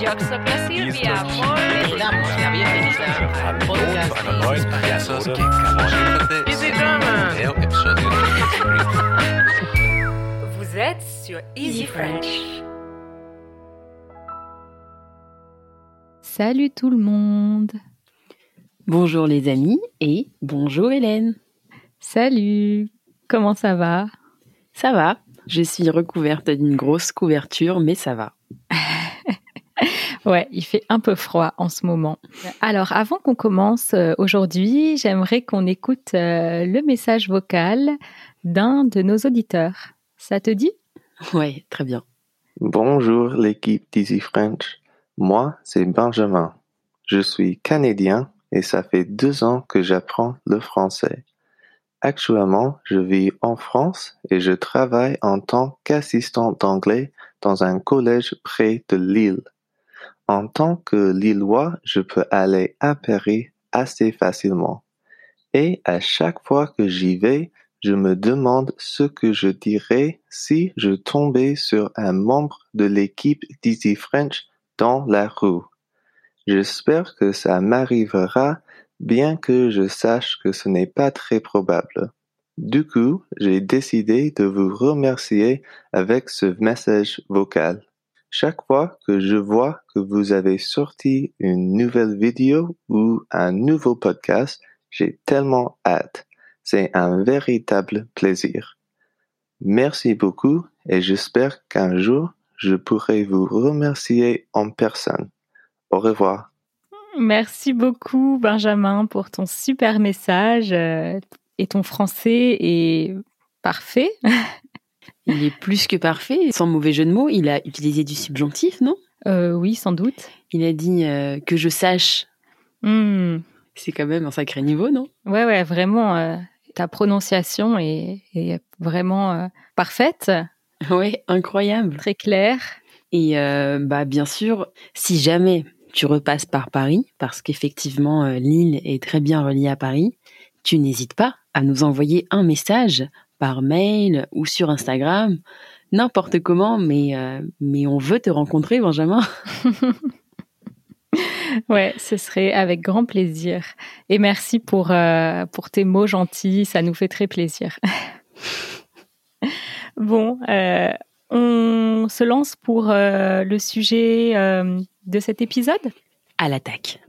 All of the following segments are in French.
Yo soy Silvia. Le damos la bienvenida al podcast Hallo zu einer neuen de Episode Easy Easy German. Der episode Vous êtes sur Easy French. Salut tout le monde. Bonjour les amis et bonjour Hélène. Salut. Comment ça va? Ça va Je suis recouverte d'une grosse couverture, mais ça va. Ouais, il fait un peu froid en ce moment. Alors, avant qu'on commence euh, aujourd'hui, j'aimerais qu'on écoute euh, le message vocal d'un de nos auditeurs. Ça te dit? Ouais, très bien. Bonjour l'équipe d'Easy French. Moi, c'est Benjamin. Je suis canadien et ça fait deux ans que j'apprends le français. Actuellement, je vis en France et je travaille en tant qu'assistant d'anglais dans un collège près de Lille. En tant que Lillois, je peux aller à Paris assez facilement. Et à chaque fois que j'y vais, je me demande ce que je dirais si je tombais sur un membre de l'équipe d'Easy French dans la rue. J'espère que ça m'arrivera, bien que je sache que ce n'est pas très probable. Du coup, j'ai décidé de vous remercier avec ce message vocal. Chaque fois que je vois que vous avez sorti une nouvelle vidéo ou un nouveau podcast, j'ai tellement hâte. C'est un véritable plaisir. Merci beaucoup et j'espère qu'un jour je pourrai vous remercier en personne. Au revoir. Merci beaucoup, Benjamin, pour ton super message. euh, Et ton français est parfait. Il est plus que parfait, sans mauvais jeu de mots. Il a utilisé du subjonctif, non? Euh, oui, sans doute. Il a dit euh, que je sache. Hmm. C'est quand même un sacré niveau, non? Ouais, ouais, vraiment. euh, ta prononciation est, est vraiment parfaite, Ouais, incroyable. très claire. Et bah bien sûr, si jamais tu repasses par Paris, parce qu'effectivement Lille est très bien reliée à Paris, tu n'hésites pas à nous envoyer un message par mail ou sur Instagram, n'importe comment, mais euh, mais on veut te rencontrer, Benjamin. Ouais, ce serait avec grand plaisir. Et merci pour, euh, pour tes mots gentils, ça nous fait très plaisir. bon, euh, on se lance pour euh, le sujet euh, de cet épisode? À l'attaque.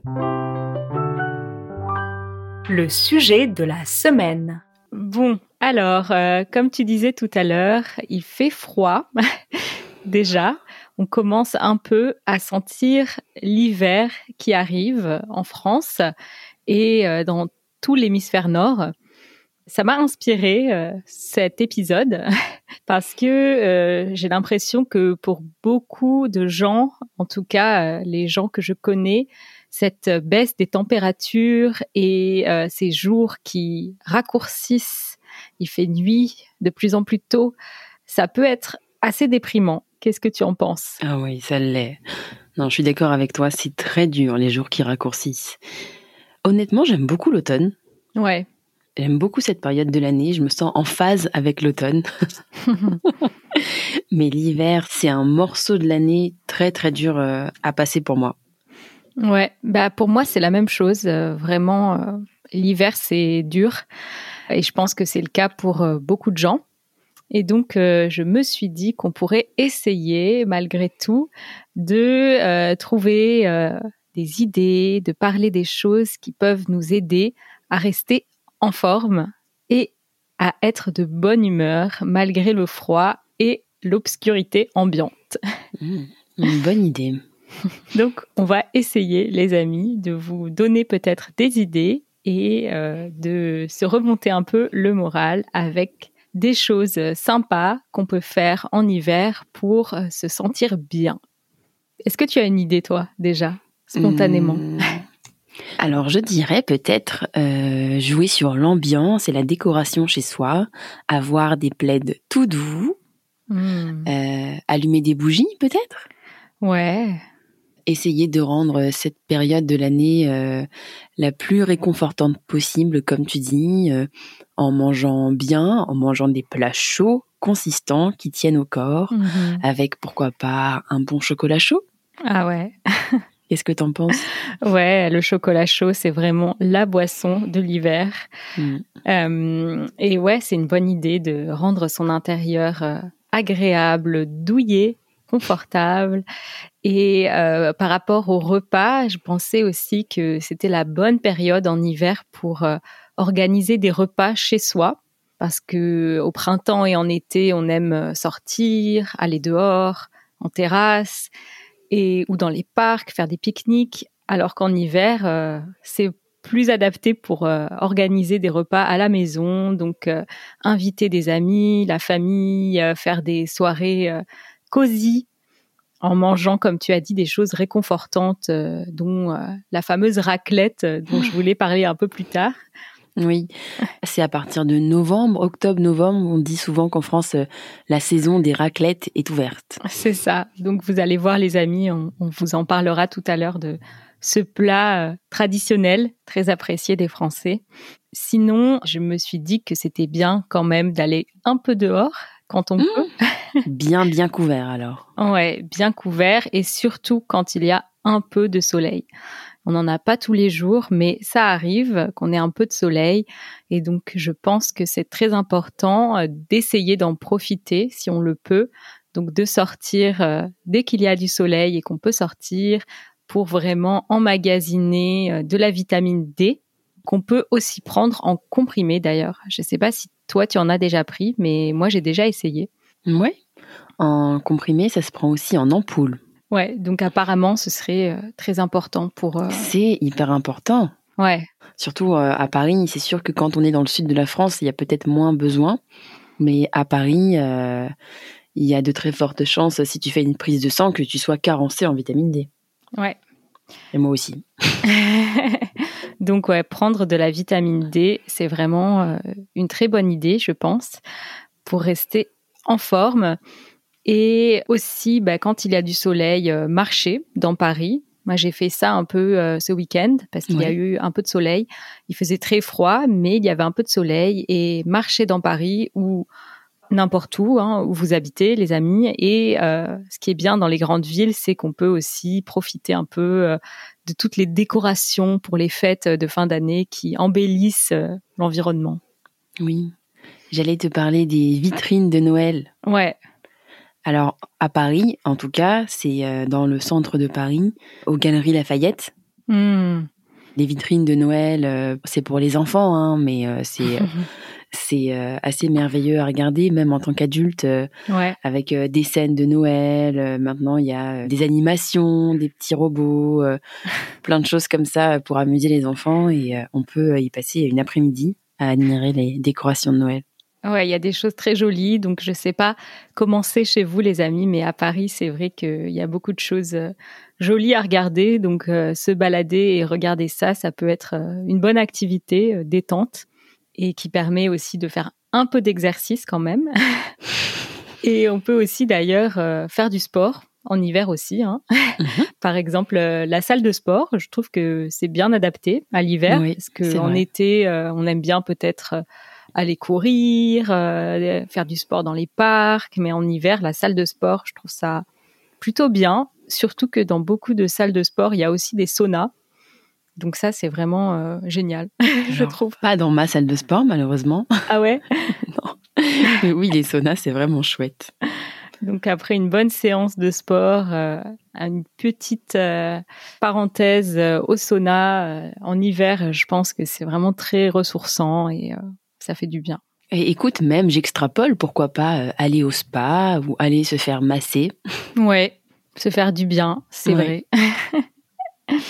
Le sujet de la semaine. Bon, alors, euh, comme tu disais tout à l'heure, il fait froid. Déjà, on commence un peu à sentir l'hiver qui arrive en France et euh, dans tout l'hémisphère nord. Ça m'a inspiré euh, cet épisode parce que euh, j'ai l'impression que pour beaucoup de gens, en tout cas euh, les gens que je connais, cette baisse des températures et euh, ces jours qui raccourcissent, il fait nuit de plus en plus tôt, ça peut être assez déprimant. Qu'est-ce que tu en penses? Ah oui, ça l'est. Non, je suis d'accord avec toi, c'est très dur les jours qui raccourcissent. Honnêtement, j'aime beaucoup l'automne. Ouais. J'aime beaucoup cette période de l'année, je me sens en phase avec l'automne. Mais l'hiver, c'est un morceau de l'année très très dur euh, à passer pour moi. Ouais, bah pour moi c'est la même chose. euh, vraiment, euh, l'hiver c'est dur et je pense que c'est le cas pour euh, beaucoup de gens. Et donc euh, je me suis dit qu'on pourrait essayer malgré tout de euh, trouver euh, des idées, de parler des choses qui peuvent nous aider à rester en forme et à être de bonne humeur malgré le froid et l'obscurité ambiante. Mmh, une bonne idée. Donc, on va essayer, les amis, de vous donner peut-être des idées et euh, de se remonter un peu le moral avec des choses sympas qu'on peut faire en hiver pour euh, se sentir bien. Est-ce que tu as une idée, toi, déjà, spontanément Mmh. Alors, je dirais peut-être euh, jouer sur l'ambiance et la décoration chez soi, avoir des plaids tout doux, Hmm. euh, allumer des bougies peut-être, Ouais, essayer de rendre cette période de l'année euh, la plus réconfortante possible, comme tu dis, euh, en mangeant bien, en mangeant des plats chauds, consistants, qui tiennent au corps, Mhm. avec pourquoi pas un bon chocolat chaud. Ah ouais. Qu'est-ce que t'en penses? Ouais, le chocolat chaud, c'est vraiment la boisson de l'hiver. Mm. Euh, et ouais, c'est une bonne idée de rendre son intérieur euh, agréable, douillet, confortable. Et euh, par rapport au repas, je pensais aussi que c'était la bonne période en hiver pour euh, organiser des repas chez soi. Parce que au printemps et en été, on aime euh, sortir, aller dehors, en terrasse et ou dans les parcs, faire des pique-niques. Alors qu'en hiver, c'est plus adapté pour organiser des repas à la maison, donc inviter des amis, la famille, faire des soirées cosy en mangeant, comme tu as dit, des choses réconfortantes, euh, dont euh, la fameuse raclette euh, dont je voulais parler un peu plus tard. Oui, c'est à partir de novembre, octobre-novembre, on dit souvent qu'en France, euh, la saison des raclettes est ouverte. C'est ça. Donc vous allez voir les amis, on, on vous en parlera tout à l'heure de ce plat traditionnel, très apprécié des Français. Sinon, je me suis dit que c'était bien quand même d'aller un peu dehors quand on peut. Bien, bien couvert alors. Ouais, bien couvert et surtout quand il y a un peu de soleil. On n'en a pas tous les jours, mais ça arrive qu'on ait un peu de soleil. Et donc, je pense que c'est très important euh, d'essayer d'en profiter si on le peut. Donc, de sortir euh, dès qu'il y a du soleil et qu'on peut sortir pour vraiment emmagasiner euh, de la vitamine D qu'on peut aussi prendre en comprimé d'ailleurs. Je ne sais pas si toi tu en as déjà pris, mais moi j'ai déjà essayé. Ouais. En comprimé, ça se prend aussi en ampoule. Ouais, donc apparemment ce serait euh, très important pour. euh, C'est hyper important. Ouais, Surtout euh, à Paris, c'est sûr que quand on est dans le sud de la France, il y a peut-être moins besoin. Mais à Paris, euh, il y a de très fortes chances, si tu fais une prise de sang, que tu sois carencé en vitamine D. ouais. Et moi aussi. donc ouais, prendre de la vitamine D, c'est vraiment une très bonne idée, je pense, pour rester en forme. Et aussi, bah, quand il y a du soleil, euh, marcher dans Paris. Moi, j'ai fait ça un peu euh, ce week-end parce qu'il y a eu un peu de soleil. Il faisait très froid, mais il y avait un peu de soleil. Et marcher dans Paris ou n'importe où hein, où vous habitez, les amis. Et euh, ce qui est bien dans les grandes villes, c'est qu'on peut aussi profiter un peu euh, de toutes les décorations pour les fêtes de fin d'année qui embellissent l'environnement. Oui. J'allais te parler des vitrines de Noël. Ouais, Alors, à Paris, en tout cas, c'est euh, dans le centre de Paris, aux Galeries Lafayette. Hmm. Les vitrines de Noël, euh, c'est pour les enfants, hein, mais euh, c'est c'est assez merveilleux à regarder, même en tant qu'adulte, ouais, avec des scènes de Noël. maintenant, il y a des animations, des petits robots, plein de choses comme ça pour amuser les enfants, et on peut y passer une après-midi à admirer les décorations de Noël. Ouais, il y a des choses très jolies. Donc, je sais pas comment c'est chez vous, les amis, mais à Paris, c'est vrai qu'il y a beaucoup de choses euh, jolies à regarder. Donc, euh, se balader et regarder ça, ça peut être euh, une bonne activité euh, détente et qui permet aussi de faire un peu d'exercice quand même. et on peut aussi d'ailleurs euh, faire du sport en hiver aussi. Hein. Par exemple, euh, la salle de sport, je trouve que c'est bien adapté à l'hiver Oui, parce que c'est en vrai. été, euh, on aime bien peut-être aller courir, euh, faire du sport dans les parcs, mais en hiver, la salle de sport, je trouve ça plutôt bien. Surtout que dans beaucoup de salles de sport, il y a aussi des saunas. Donc ça, c'est vraiment euh, génial, je Alors, trouve. Pas dans ma salle de sport, malheureusement. Ah ouais? Mais oui, les saunas, c'est vraiment chouette. Donc après une bonne séance de sport, euh, une petite euh, parenthèse euh, au sauna en hiver, je pense que c'est vraiment très ressourçant et ça fait du bien. Et écoute, même j'extrapole, pourquoi pas euh, aller au spa ou aller se faire masser. Ouais, se faire du bien, c'est Ouais. vrai.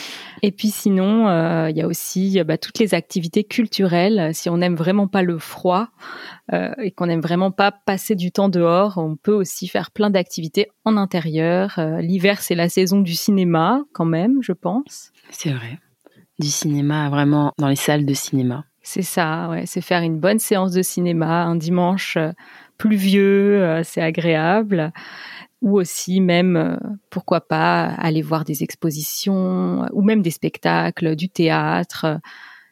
Et puis sinon, euh, il y a aussi euh, bah, toutes les activités culturelles. Si on n'aime vraiment pas le froid euh, et qu'on n'aime vraiment pas passer du temps dehors, on peut aussi faire plein d'activités en intérieur. Euh, L'hiver, c'est la saison du cinéma quand même, je pense. C'est vrai. Du cinéma, vraiment, dans les salles de cinéma. C'est ça, ouais, c'est faire une bonne séance de cinéma un dimanche euh, pluvieux, euh, c'est agréable. Ou aussi même, euh, pourquoi pas, aller voir des expositions ou même des spectacles, du théâtre,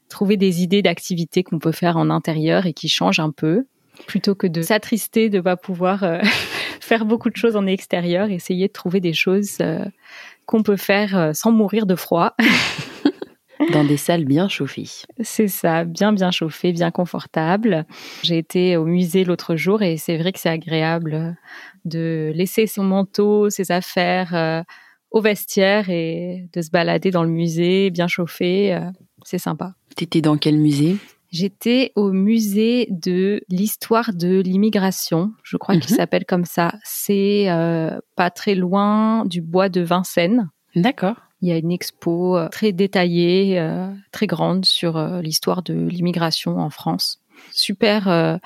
trouver des idées d'activités qu'on peut faire en intérieur et qui changent un peu, plutôt que de s'attrister de pas pouvoir faire beaucoup de choses en extérieur, essayer de trouver des choses qu'on peut faire sans mourir de froid. Dans des salles bien chauffées. C'est ça, bien bien chauffé, bien confortable. J'ai été au musée l'autre jour et c'est vrai que c'est agréable de laisser son manteau, ses affaires euh, au vestiaire et de se balader dans le musée bien chauffé. euh, c'est sympa. T'étais dans quel musée? J'étais au musée de l'histoire de l'immigration, je crois qu'il Mhm. s'appelle comme ça. C'est euh, pas très loin du bois de Vincennes. D'accord. Il y a une expo euh, très détaillée, euh, très grande sur euh, l'histoire de l'immigration en France. Super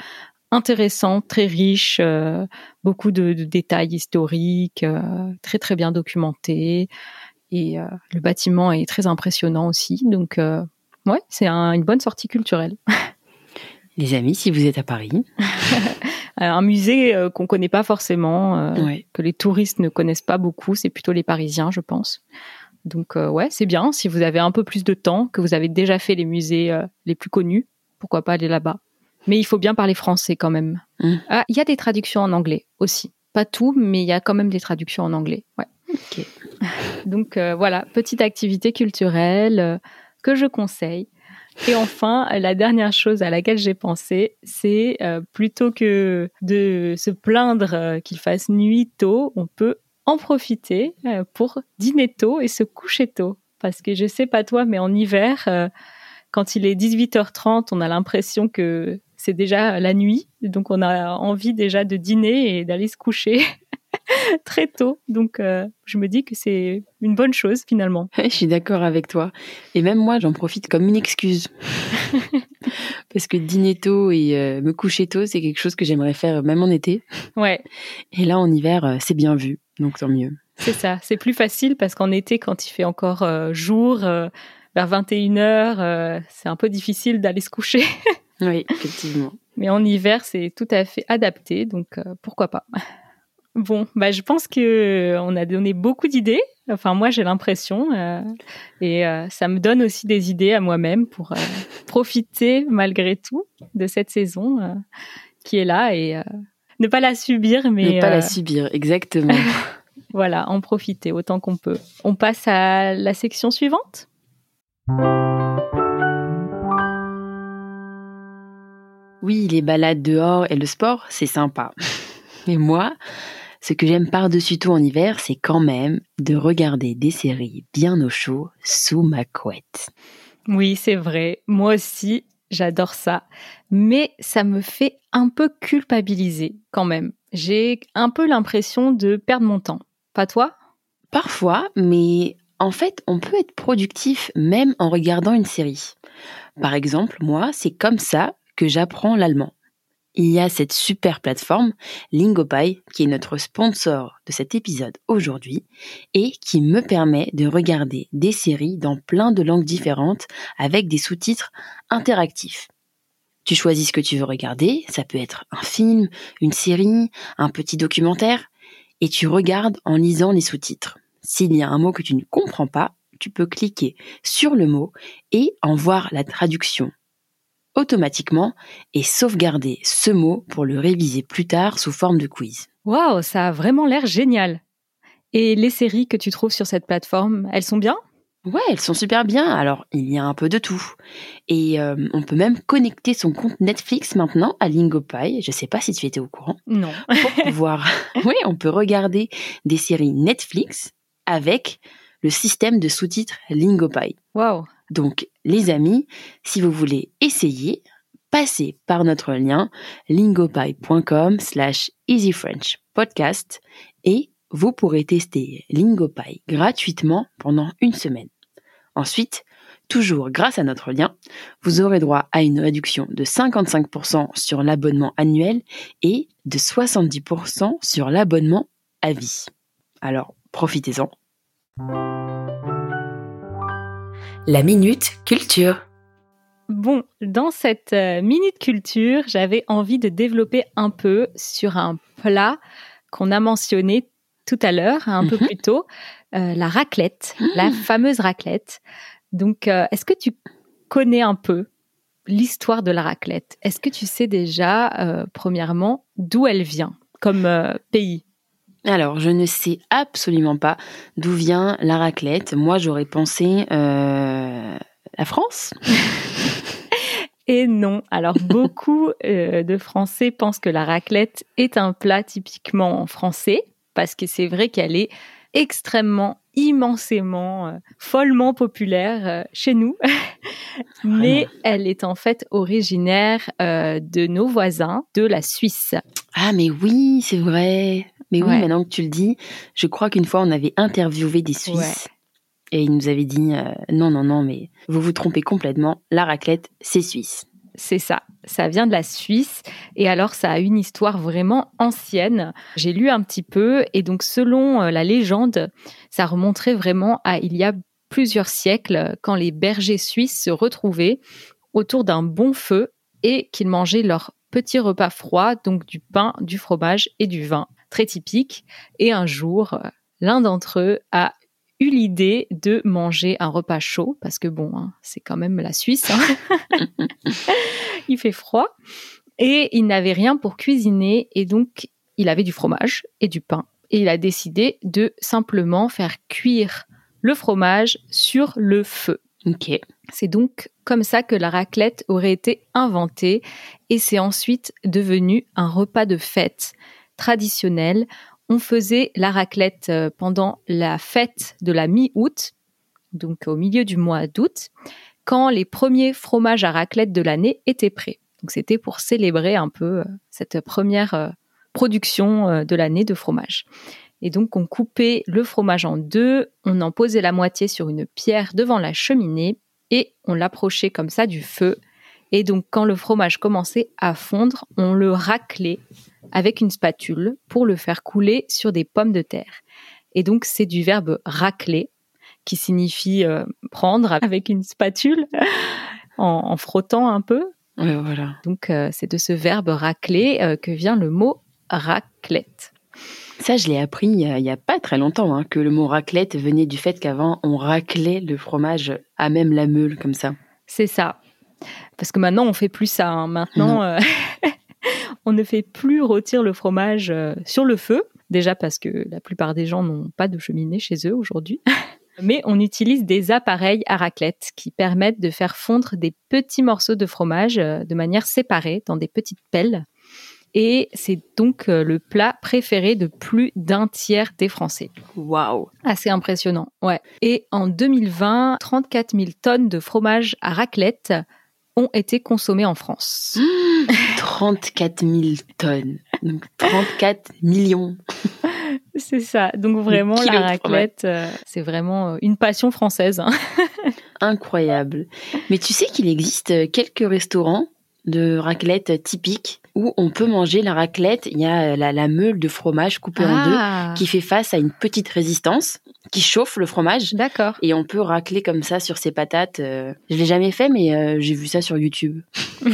intéressant, très riche, beaucoup de, de détails historiques, très très bien documenté. Et le bâtiment est très impressionnant aussi. Donc, ouais, c'est un- une bonne sortie culturelle. Les amis, si vous êtes à Paris, un musée euh, qu'on connaît pas forcément, euh, ouais. que les touristes ne connaissent pas beaucoup, c'est plutôt les Parisiens, je pense. Donc euh, ouais, c'est bien. Si vous avez un peu plus de temps, que vous avez déjà fait les musées euh, les plus connus, pourquoi pas aller là-bas. Mais il faut bien parler français quand même. Mm. Ah, il y a des traductions en anglais aussi. Pas tout, mais il y a quand même des traductions en anglais. Ouais. Ok. Donc euh, voilà, petite activité culturelle euh, que je conseille. Et enfin, la dernière chose à laquelle j'ai pensé, c'est plutôt que de se plaindre qu'il fasse nuit tôt, on peut en profiter euh, pour dîner tôt et se coucher tôt. Parce que je sais pas toi, mais en hiver, euh, quand il est 18h30, on a l'impression que c'est déjà la nuit. Donc on a envie déjà de dîner et d'aller se coucher très tôt. Donc euh, je me dis que c'est une bonne chose finalement. Je suis d'accord avec toi. Et même moi, j'en profite comme une excuse. Parce que dîner tôt et euh, me coucher tôt, c'est quelque chose que j'aimerais faire même en été. Ouais, Et là, en hiver, euh, c'est bien vu. Donc tant mieux. c'est ça. C'est plus facile parce qu'en été, quand il fait encore euh, jour, euh, vers 21h, euh, c'est un peu difficile d'aller se coucher. Oui, effectivement. Mais en hiver, c'est tout à fait adapté, donc euh, pourquoi pas. Bon, bah, je pense que euh, on a donné beaucoup d'idées. Enfin, moi, j'ai l'impression, euh, et euh, ça me donne aussi des idées à moi-même pour euh, profiter malgré tout de cette saison euh, qui est là et euh, ne pas la subir, mais Ne pas euh, la subir, exactement. voilà, en profiter autant qu'on peut. On passe à la section suivante. Oui, les balades dehors et le sport, c'est sympa. Mais moi, ce que j'aime par-dessus tout en hiver, c'est quand même de regarder des séries bien au chaud sous ma couette. Oui, c'est vrai. Moi aussi, j'adore ça. Mais ça me fait un peu culpabiliser quand même. J'ai un peu l'impression de perdre mon temps. Pas toi? Parfois, mais en fait, on peut être productif même en regardant une série. Par exemple, moi, c'est comme ça que j'apprends l'allemand. Il y a cette super plateforme, Lingopie, qui est notre sponsor de cet épisode aujourd'hui et qui me permet de regarder des séries dans plein de langues différentes avec des sous-titres interactifs. Tu choisis ce que tu veux regarder, ça peut être un film, une série, un petit documentaire, et tu regardes en lisant les sous-titres. S'il y a un mot que tu ne comprends pas, tu peux cliquer sur le mot et en voir la traduction automatiquement et sauvegarder ce mot pour le réviser plus tard sous forme de quiz. Waouh, ça a vraiment l'air génial. Et les séries que tu trouves sur cette plateforme, elles sont bien? Ouais, elles sont super bien. Alors, il y a un peu de tout. Et euh, on peut même connecter son compte Netflix maintenant à Lingopie. Je sais pas si tu étais au courant. Non. Pour pouvoir, oui, on peut regarder des séries Netflix avec le système de sous-titres Lingopie. Waouh. Donc, les amis, si vous voulez essayer, passez par notre lien lingopie.com slash easyfrenchpodcast et vous pourrez tester Lingopie gratuitement pendant une semaine. Ensuite, toujours grâce à notre lien, vous aurez droit à une réduction de 55% sur l'abonnement annuel et de 70% sur l'abonnement à vie. Alors, profitez-en. La minute culture. Bon, dans cette euh, minute culture, j'avais envie de développer un peu sur un plat qu'on a mentionné tout à l'heure, un peu Mhm. plus tôt, euh, la raclette, la fameuse raclette. Donc, euh, est-ce que tu connais un peu l'histoire de la raclette? Est-ce que tu sais déjà, euh, premièrement, d'où elle vient comme pays? Alors, je ne sais absolument pas d'où vient la raclette. Moi, j'aurais pensé euh, la France. Et non. Alors, beaucoup euh, de Français pensent que la raclette est un plat typiquement français, parce que c'est vrai qu'elle est extrêmement, immensément, euh, follement populaire chez nous. Mais elle est en fait originaire de nos voisins de la Suisse. Ah, mais oui, c'est vrai. Mais oui, Ouais. maintenant que tu le dis, je crois qu'une fois, on avait interviewé des Suisses. Et ils nous avaient dit, euh, non, non, non, mais vous vous trompez complètement. La raclette, c'est suisse. C'est ça, ça vient de la Suisse et alors ça a une histoire vraiment ancienne. J'ai lu un petit peu et donc selon euh, la légende, ça remonterait vraiment à il y a plusieurs siècles quand les bergers suisses se retrouvaient autour d'un bon feu et qu'ils mangeaient leur petit repas froid, donc du pain, du fromage et du vin, très typique. Et un jour, euh, l'un d'entre eux a eu l'idée de manger un repas chaud, parce que bon, hein, c'est quand même la Suisse. hein. il fait froid. Et il n'avait rien pour cuisiner, et donc il avait du fromage et du pain. Et il a décidé de simplement faire cuire le fromage sur le feu. C'est donc comme ça que la raclette aurait été inventée et c'est ensuite devenu un repas de fête traditionnel. On faisait la raclette euh, pendant la fête de la mi-août, donc au milieu du mois d'août, quand les premiers fromages à raclette de l'année étaient prêts. Donc c'était pour célébrer un peu euh, cette première euh, production de l'année de fromage. Et donc on coupait le fromage en deux, on en posait la moitié sur une pierre devant la cheminée et on l'approchait comme ça du feu. Et donc quand le fromage commençait à fondre, on le raclait avec une spatule pour le faire couler sur des pommes de terre. Et donc c'est du verbe racler qui signifie euh, prendre avec une spatule en, en frottant un peu. Ouais, voilà. Donc euh, c'est de ce verbe racler euh, que vient le mot raclette. Ça, je l'ai appris il y, a, pas très longtemps, hein, que le mot raclette venait du fait qu'avant, on raclait le fromage à même la meule, comme ça. C'est ça. Parce que maintenant, on fait plus ça. hein. Maintenant, euh, on ne fait plus rôtir le fromage euh, sur le feu. Déjà parce que la plupart des gens n'ont pas de cheminée chez eux aujourd'hui. Mais on utilise des appareils à raclette qui permettent de faire fondre des petits morceaux de fromage euh, de manière séparée dans des petites pelles. Et c'est donc euh, le plat préféré de plus d'un tiers des Français. Waouh Assez impressionnant, ouais. Et en 2020, 34 000 tonnes de fromage à raclette ont été consommées en France. 34 000 tonnes. Donc 34 millions. C'est ça. Donc vraiment, la raclette, euh, c'est vraiment euh, une passion française. hein. Incroyable. Mais tu sais qu'il existe quelques restaurants de raclette typiques où on peut manger la raclette. Il y a la, la meule de fromage coupée en deux Ah, qui fait face à une petite résistance qui chauffe le fromage. D'accord. Et on peut racler comme ça sur ses patates. euh. Je l'ai jamais fait, mais euh, j'ai vu ça sur YouTube.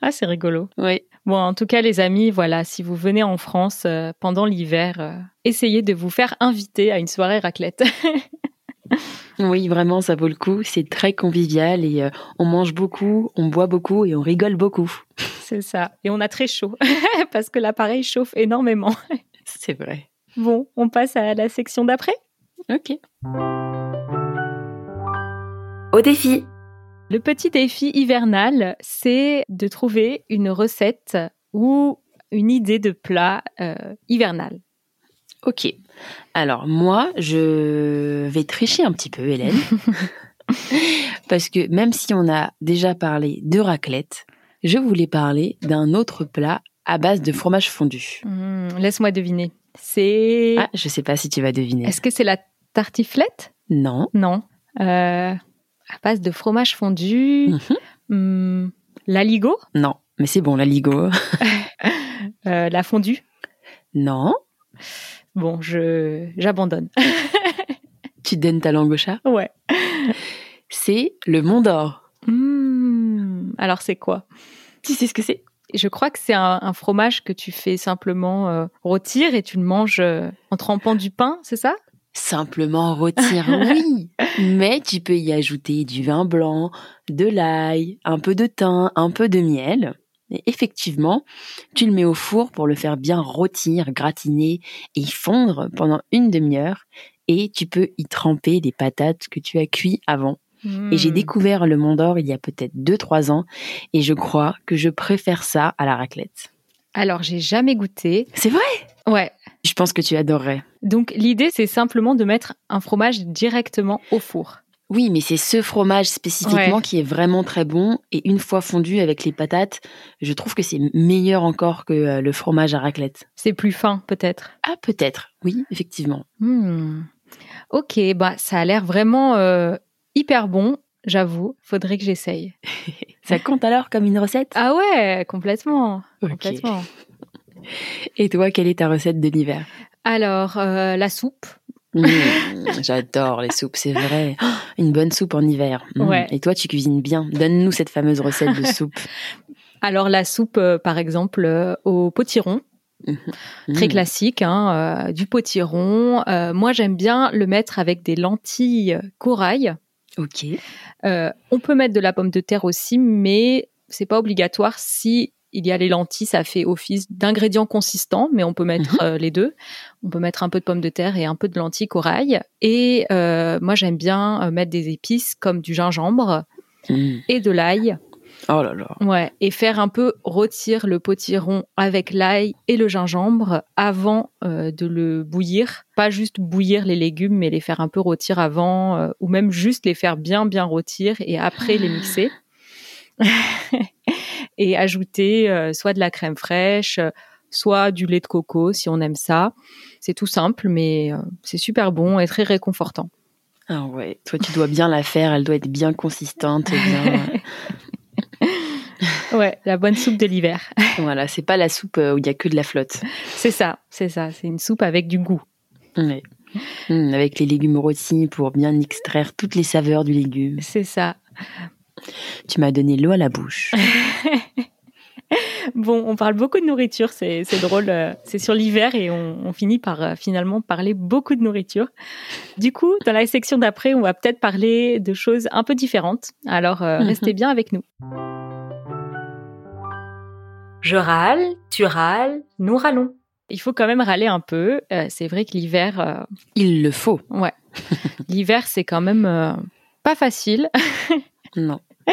Ah, c'est rigolo. Oui. Bon, en tout cas, les amis, voilà, si vous venez en France euh, pendant l'hiver, euh, essayez de vous faire inviter à une soirée raclette. Oui, vraiment, ça vaut le coup. C'est très convivial et euh, on mange beaucoup, on boit beaucoup et on rigole beaucoup. c'est ça. Et on a très chaud parce que l'appareil chauffe énormément. C'est vrai. Bon, on passe à la section d'après. Ok. Au défi. Le petit défi hivernal, c'est de trouver une recette ou une idée de plat euh, hivernal. Ok. Alors moi, je vais tricher un petit peu, Hélène. Parce que même si on a déjà parlé de raclette, je voulais parler d'un autre plat à base de fromage fondu. Hmm, Laisse-moi deviner. C'est. Ah, je sais pas si tu vas deviner. Est-ce que c'est la tartiflette? Non. Non. Euh, à base de fromage fondu. Mhm. Hmm, L'aligot? Non. Mais c'est bon, la ligo. Euh, La fondue? Non. Bon, je j'abandonne. Tu te donnes ta langue au chat? ouais. C'est le Mont d'Or. Hmm, Alors c'est quoi? Tu sais ce que c'est? Je crois que c'est un, un fromage que tu fais simplement euh, rôtir et tu le manges euh, en trempant du pain, c'est ça? Simplement rôtir, oui. Mais tu peux y ajouter du vin blanc, de l'ail, un peu de thym, un peu de miel. Et effectivement, tu le mets au four pour le faire bien rôtir, gratiner et fondre pendant une demi-heure. Et tu peux y tremper des patates que tu as cuit avant. Et j'ai Hmm. découvert le Mont d'Or il y a peut-être 2-3 ans. Et je crois que je préfère ça à la raclette. Alors, j'ai jamais goûté. C'est vrai? Ouais. Je pense que tu adorerais. Donc, l'idée, c'est simplement de mettre un fromage directement au four. Oui, mais c'est ce fromage spécifiquement Ouais. qui est vraiment très bon. Et une fois fondu avec les patates, je trouve que c'est meilleur encore que euh, le fromage à raclette. C'est plus fin, peut-être. Ah, peut-être. Oui, effectivement. Hmm. Ok, bah, ça a l'air vraiment euh, hyper bon, j'avoue. Faudrait que j'essaye. Ça compte alors comme une recette? Ah ouais, complètement. Complètement. Et toi, quelle est ta recette de l'hiver? Alors, euh, la soupe. Mmh, J'adore les soupes, c'est vrai. Oh, Une bonne soupe en hiver. Mmh. Ouais. Et toi, tu cuisines bien. Donne-nous cette fameuse recette de soupe. Alors, la soupe, euh, par exemple, euh, au potiron. Très Mmh. classique, hein, euh, du potiron. Euh, moi, j'aime bien le mettre avec des lentilles corail. Ok. Euh, on peut mettre de la pomme de terre aussi, mais c'est pas obligatoire. Si il y a les lentilles, ça fait office d'ingrédients consistants, mais on peut mettre euh, les deux. On peut mettre un peu de pomme de terre et un peu de lentilles corail. Et euh, moi, j'aime bien euh, mettre des épices comme du gingembre Mmh. et de l'ail. Oh là là. Ouais, et faire un peu rôtir le potiron avec l'ail et le gingembre avant euh, de le bouillir. Pas juste bouillir les légumes, mais les faire un peu rôtir avant, ou même juste les faire bien bien rôtir et après les mixer. et ajouter euh, soit de la crème fraîche, euh, soit du lait de coco si on aime ça. C'est tout simple, mais euh, c'est super bon et très réconfortant. Ah ouais. Toi, tu dois bien la faire. Elle doit être bien consistante. Bien... Ouais, la bonne soupe de l'hiver. voilà. C'est pas la soupe où il y a que de la flotte. C'est ça, c'est ça. C'est une soupe avec du goût. Ouais. Mmh, avec les légumes rôtis pour bien extraire toutes les saveurs du légume. C'est ça. Tu m'as donné l'eau à la bouche. Bon, on parle beaucoup de nourriture, c'est drôle. euh, C'est sur l'hiver et on, on finit par euh, finalement parler beaucoup de nourriture. Du coup, dans la section d'après, on va peut-être parler de choses un peu différentes. Alors, euh, Mhm. restez bien avec nous. Je râle, tu râles, nous râlons. Il faut quand même râler un peu. Euh, c'est vrai que l'hiver, euh, Il le faut. ouais, l'hiver, c'est quand même euh, pas facile. Non.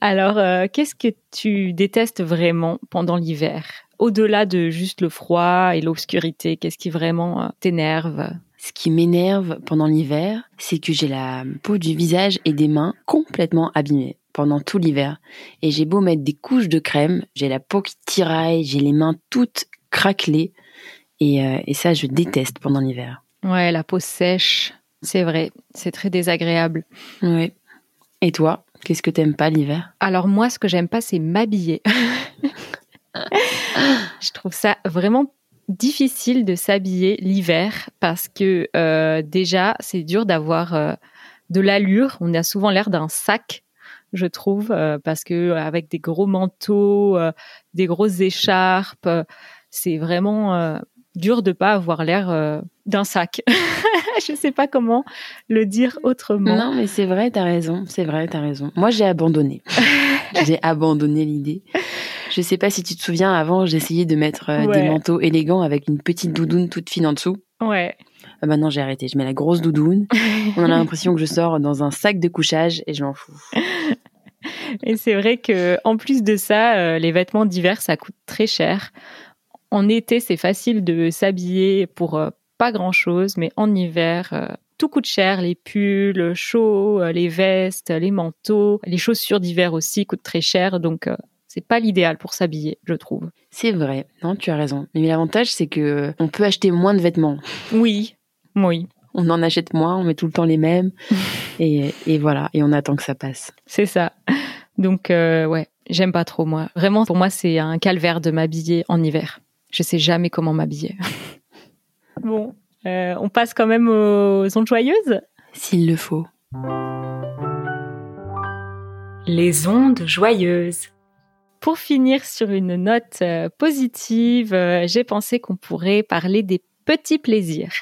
Alors, euh, qu'est-ce que tu détestes vraiment pendant l'hiver? Au-delà de juste le froid et l'obscurité, qu'est-ce qui vraiment euh, t'énerve? Ce qui m'énerve pendant l'hiver, c'est que j'ai la peau du visage et des mains complètement abîmées pendant tout l'hiver. Et j'ai beau mettre des couches de crème, j'ai la peau qui tiraille, j'ai les mains toutes craquelées. Et, euh, et ça, je déteste pendant l'hiver. Ouais, la peau sèche, c'est vrai, c'est très désagréable. Ouais. Et toi, qu'est-ce que t'aimes pas l'hiver? Alors moi, ce que j'aime pas, c'est m'habiller. Je trouve ça vraiment difficile de s'habiller l'hiver parce que euh, déjà, c'est dur d'avoir euh, de l'allure. On a souvent l'air d'un sac, je trouve, euh, parce que avec des gros manteaux, euh, des grosses écharpes, euh, c'est vraiment dur de pas avoir l'air euh, d'un sac. je sais pas comment le dire autrement. Non, mais c'est vrai, t'as raison. C'est vrai, t'as raison. Moi, j'ai abandonné. j'ai abandonné l'idée. Je sais pas si tu te souviens, avant, j'essayais de mettre euh, Ouais. des manteaux élégants avec une petite doudoune toute fine en dessous. Ouais. Ah bah j'ai arrêté. Je mets la grosse doudoune. On a l'impression que je sors dans un sac de couchage et je m'en fous. Et c'est vrai que en plus de ça, euh, les vêtements d'hiver, ça coûte très cher. En été, c'est facile de s'habiller pour euh, pas grand-chose, mais en hiver, euh, tout coûte cher. Les pulls chauds, euh, les vestes, les manteaux, les chaussures d'hiver aussi coûtent très cher. Donc, c'est pas l'idéal pour s'habiller, je trouve. C'est vrai. Non, tu as raison. Mais l'avantage, c'est que on peut acheter moins de vêtements. Oui, oui, On en achète moins, on met tout le temps les mêmes. et, et voilà. Et on attend que ça passe. c'est ça. Donc, euh, ouais, j'aime pas trop, moi. Vraiment, pour moi, c'est un calvaire de m'habiller en hiver. Je sais jamais comment m'habiller. bon, euh, on passe quand même aux ondes joyeuses S'il le faut. Les ondes joyeuses. Pour finir sur une note euh, positive, euh, j'ai pensé qu'on pourrait parler des petits plaisirs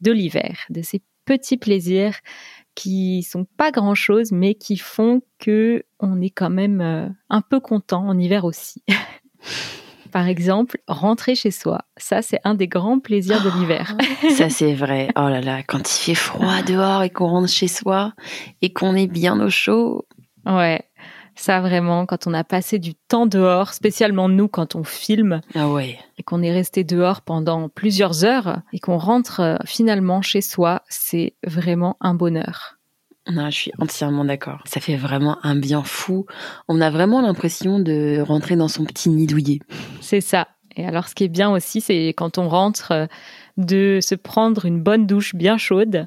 de l'hiver, de ces petits plaisirs qui sont pas grand chose, mais qui font que on est quand même un peu content en hiver aussi. Par exemple, rentrer chez soi. Ça, c'est un des grands plaisirs de l'hiver. Ça, c'est vrai. Oh là là, quand il fait froid dehors et qu'on rentre chez soi et qu'on est bien au chaud. Ouais. Ça, vraiment, quand on a passé du temps dehors, spécialement nous, quand on filme, Ah ouais. et qu'on est resté dehors pendant plusieurs heures, et qu'on rentre euh, finalement chez soi, c'est vraiment un bonheur. Non, je suis entièrement d'accord. Ça fait vraiment un bien fou. On a vraiment l'impression de rentrer dans son petit nid douillet. C'est ça. Et alors, ce qui est bien aussi, c'est quand on rentre, euh, de se prendre une bonne douche bien chaude,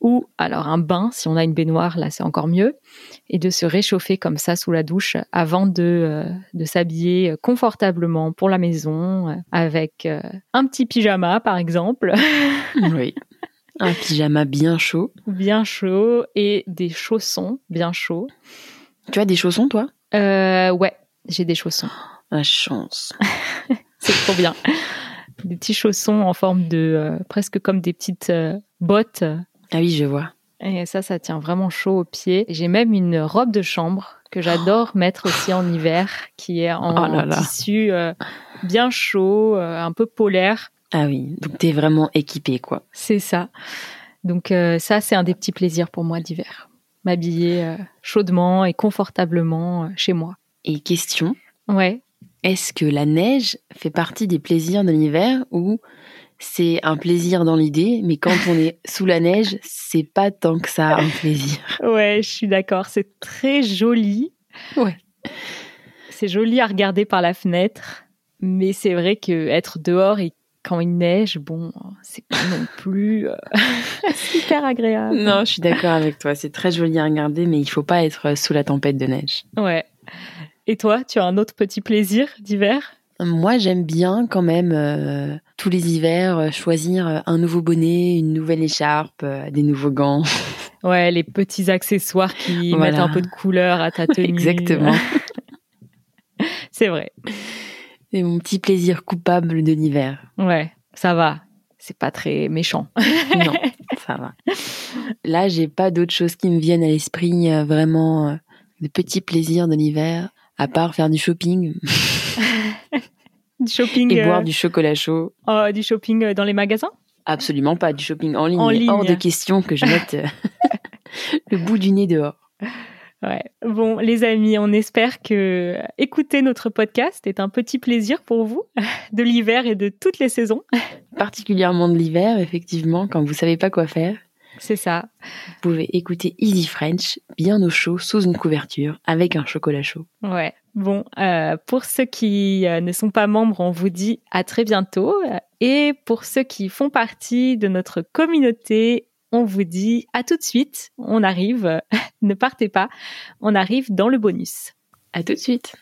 ou alors un bain, si on a une baignoire, là c'est encore mieux, et de se réchauffer comme ça sous la douche avant de, euh, de s'habiller confortablement pour la maison, euh, avec euh, un petit pyjama par exemple, Oui. Un pyjama bien chaud. bien chaud, et des chaussons bien chauds. Tu as des chaussons, toi? Euh, ouais, j'ai des chaussons. La chance. C'est trop bien. Des petits chaussons en forme de euh, presque comme des petites euh, bottes. Ah oui, je vois. Et ça, ça tient vraiment chaud aux pieds. J'ai même une robe de chambre que j'adore mettre aussi en hiver, qui est en Oh là là. tissu euh, bien chaud, euh, un peu polaire. Ah oui, donc t'es vraiment équipé, quoi. C'est ça. Donc euh, ça, c'est un des petits plaisirs pour moi d'hiver. M'habiller euh, chaudement et confortablement euh, chez moi. Et question, Ouais. est-ce que la neige fait partie des plaisirs de l'hiver ou c'est un plaisir dans l'idée, mais quand on est sous la neige, c'est pas tant que ça un plaisir? Ouais, je suis d'accord. C'est très joli. Ouais. C'est joli à regarder par la fenêtre, mais c'est vrai que être dehors et quand il neige, bon, c'est pas non plus euh, super agréable. Non, je suis d'accord avec toi. C'est très joli à regarder, mais il faut pas être sous la tempête de neige. Ouais. Et toi, tu as un autre petit plaisir d'hiver? Moi, j'aime bien quand même euh, tous les hivers euh, choisir un nouveau bonnet, une nouvelle écharpe, euh, des nouveaux gants. Ouais, les petits accessoires qui Voilà. mettent un peu de couleur à ta tenue. Exactement. C'est vrai. C'est mon petit plaisir coupable de l'hiver. Ouais, ça va. C'est pas très méchant. Non, ça va. Là, j'ai pas d'autres choses qui me viennent à l'esprit, euh, vraiment euh, de petits plaisirs de l'hiver, à part faire du shopping Du shopping, et euh, boire du chocolat chaud. oh, du shopping euh, dans les magasins? Absolument pas du shopping en ligne. En est Hors ligne. de question que je mette euh, le bout du nez dehors. Ouais. Bon, les amis, on espère que écouter notre podcast est un petit plaisir pour vous de l'hiver et de toutes les saisons. Particulièrement de l'hiver, effectivement, quand vous savez pas quoi faire, C'est ça. vous pouvez écouter Easy French bien au chaud sous une couverture avec un chocolat chaud. Ouais. Bon, euh, pour ceux qui euh, ne sont pas membres, on vous dit à très bientôt. Et pour ceux qui font partie de notre communauté, on vous dit à tout de suite. On arrive. ne partez pas. On arrive dans le bonus. À tout de suite.